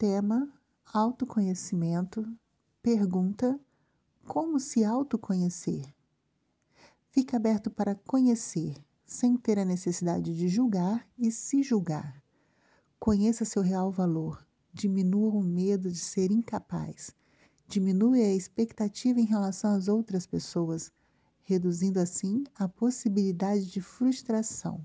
Tema: autoconhecimento. Pergunta: como se autoconhecer? Fica aberto para conhecer, sem ter a necessidade de julgar e se julgar. Conheça seu real valor. Diminua o medo de ser incapaz. diminua a expectativa em relação às outras pessoas, reduzindo assim a possibilidade de frustração.